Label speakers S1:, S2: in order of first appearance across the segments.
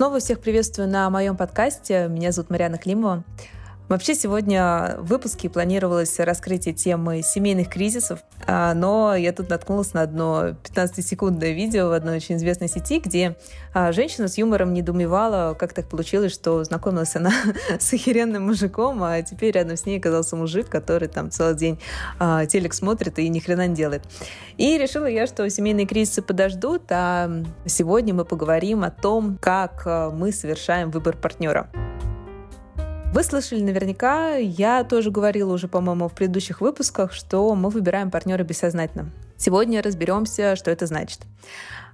S1: Снова всех приветствую на моем подкасте. Меня зовут Марьяна Климова. Вообще сегодня в выпуске планировалось раскрытие темы семейных кризисов, а, но я тут наткнулась на одно 15-секундное видео в одной очень известной сети, где а, женщина с юмором недоумевала, как так получилось, что знакомилась она с охеренным мужиком, а теперь рядом с ней оказался мужик, который там целый день а, телек смотрит и ни хрена не делает. И решила я, что семейные кризисы подождут, а сегодня мы поговорим о том, как мы совершаем выбор партнера. Вы слышали наверняка, я тоже говорила уже, по-моему, в предыдущих выпусках, что мы выбираем партнера бессознательно. Сегодня разберемся, что это значит.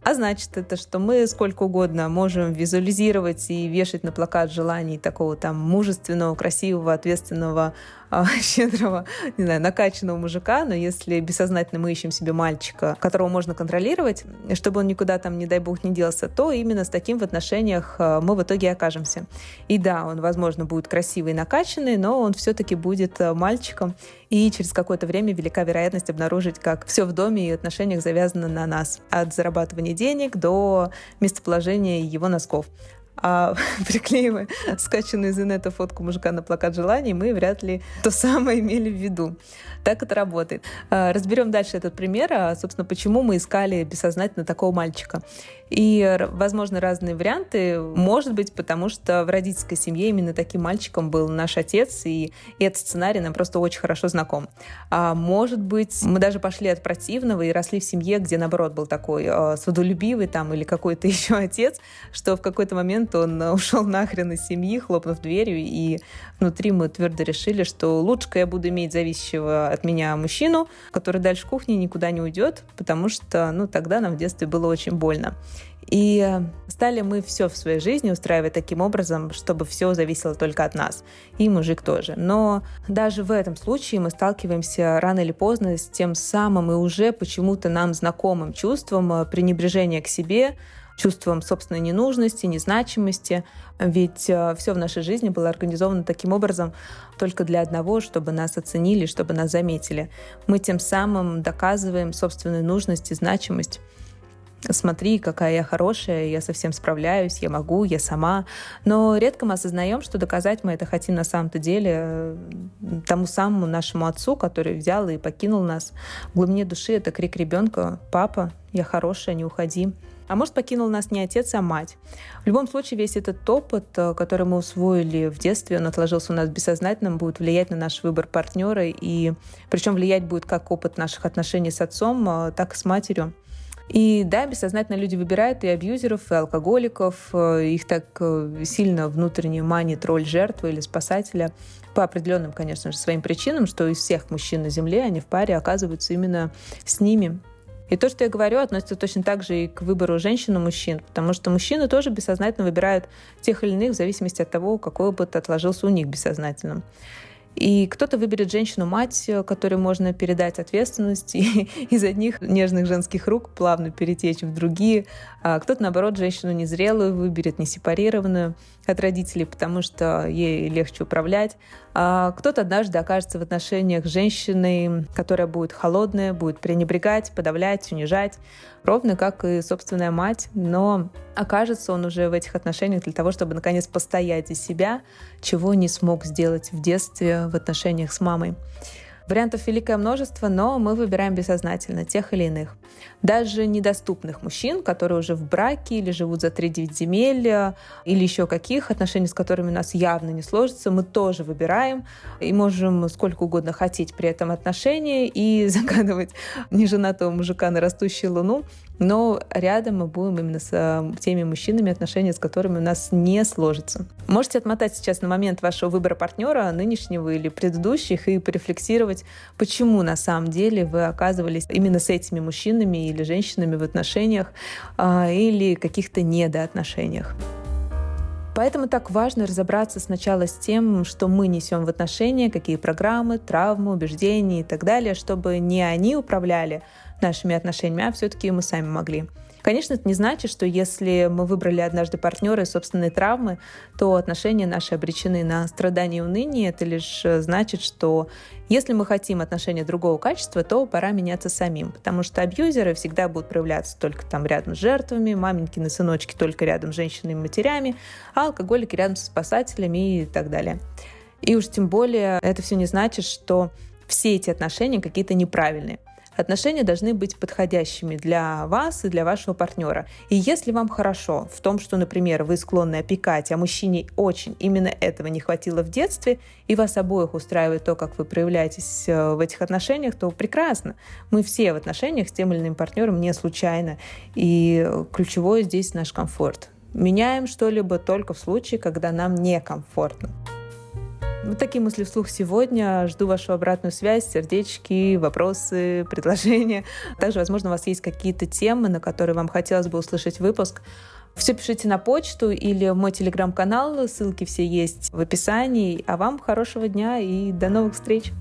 S1: А значит это, что мы сколько угодно можем визуализировать и вешать на плакат желаний такого там мужественного, красивого, ответственного, щедрого, не знаю, накачанного мужика, но если бессознательно мы ищем себе мальчика, которого можно контролировать, чтобы он никуда там, не дай бог, не делся, то именно с таким в отношениях а, мы в итоге окажемся. И да, он, возможно, будет красивый и накачанный, но он все-таки будет а, мальчиком, и через какое-то время велика вероятность обнаружить, как все в доме и отношениях завязано на нас. От зарабатывания денег до местоположения его носков а приклеивая скачанную из инета фотку мужика на плакат желаний, мы вряд ли то самое имели в виду. Так это работает. А, разберем дальше этот пример, а, собственно, почему мы искали бессознательно такого мальчика. И, возможно, разные варианты. Может быть, потому что в родительской семье именно таким мальчиком был наш отец, и, этот сценарий нам просто очень хорошо знаком. А может быть, мы даже пошли от противного и росли в семье, где, наоборот, был такой э, сводолюбивый там или какой-то еще отец, что в какой-то момент он ушел нахрен из семьи, хлопнув дверью, и внутри мы твердо решили, что лучше я буду иметь зависящего от меня мужчину, который дальше кухни никуда не уйдет, потому что, ну, тогда нам в детстве было очень больно. И стали мы все в своей жизни устраивать таким образом, чтобы все зависело только от нас. И мужик тоже. Но даже в этом случае мы сталкиваемся рано или поздно с тем самым и уже почему-то нам знакомым чувством э, пренебрежения к себе, чувством собственной ненужности, незначимости. Ведь э, все в нашей жизни было организовано таким образом только для одного, чтобы нас оценили, чтобы нас заметили. Мы тем самым доказываем собственную нужность и значимость смотри, какая я хорошая, я совсем справляюсь, я могу, я сама. Но редко мы осознаем, что доказать мы это хотим на самом-то деле э, тому самому нашему отцу, который взял и покинул нас. В глубине души это крик ребенка «Папа, я хорошая, не уходи». А может, покинул нас не отец, а мать. В любом случае, весь этот опыт, э, который мы усвоили в детстве, он отложился у нас бессознательно, будет влиять на наш выбор партнера, и причем влиять будет как опыт наших отношений с отцом, э, так и с матерью. И да, бессознательно люди выбирают и абьюзеров, и алкоголиков, э, их так э, сильно внутренне манит роль жертвы или спасателя по определенным, конечно же, своим причинам, что из всех мужчин на Земле они в паре оказываются именно с ними. И то, что я говорю, относится точно так же и к выбору женщин и мужчин, потому что мужчины тоже бессознательно выбирают тех или иных в зависимости от того, какой опыт отложился у них бессознательно. И кто-то выберет женщину-мать, которой можно передать ответственность и из одних нежных женских рук плавно перетечь в другие. А кто-то, наоборот, женщину незрелую выберет, не сепарированную от родителей, потому что ей легче управлять. А кто-то однажды окажется в отношениях с женщиной, которая будет холодная, будет пренебрегать, подавлять, унижать, ровно как и собственная мать, но окажется он уже в этих отношениях для того, чтобы наконец постоять за себя, чего не смог сделать в детстве в отношениях с мамой. Вариантов великое множество, но мы выбираем бессознательно тех или иных. Даже недоступных мужчин, которые уже в браке или живут за 3-9 земель, или еще каких отношений, с которыми у нас явно не сложится, мы тоже выбираем и можем сколько угодно хотеть при этом отношения и загадывать неженатого мужика на растущую луну, но рядом мы будем именно с э, теми мужчинами, отношения с которыми у нас не сложится. Можете отмотать сейчас на момент вашего выбора партнера, нынешнего или предыдущих, и порефлексировать, почему на самом деле вы оказывались именно с этими мужчинами или женщинами в отношениях а, или каких-то недоотношениях. Поэтому так важно разобраться сначала с тем, что мы несем в отношения, какие программы, травмы, убеждения и так далее, чтобы не они управляли нашими отношениями, а все-таки мы сами могли. Конечно, это не значит, что если мы выбрали однажды партнера и собственные травмы, то отношения наши обречены на страдания и уныние. Это лишь э, значит, что если мы хотим отношения другого качества, то пора меняться самим, потому что абьюзеры всегда будут проявляться только там рядом с жертвами, маменькины сыночки только рядом с женщинами и матерями, а алкоголики рядом с спасателями и так далее. И уж тем более это все не значит, что все эти отношения какие-то неправильные. Отношения должны быть подходящими для вас и для вашего партнера. И если вам хорошо в том, что, например, вы склонны опекать, а мужчине очень именно этого не хватило в детстве, и вас обоих устраивает то, как вы проявляетесь э, в этих отношениях, то прекрасно. Мы все в отношениях с тем или иным партнером не случайно. И ключевое здесь наш комфорт. Меняем что-либо только в случае, когда нам некомфортно. Вот такие мысли вслух сегодня. Жду вашу обратную связь, сердечки, вопросы, предложения. Также, возможно, у вас есть какие-то темы, на которые вам хотелось бы услышать выпуск. Все пишите на почту или в мой телеграм-канал. Ссылки все есть в описании. А вам хорошего дня и до новых встреч!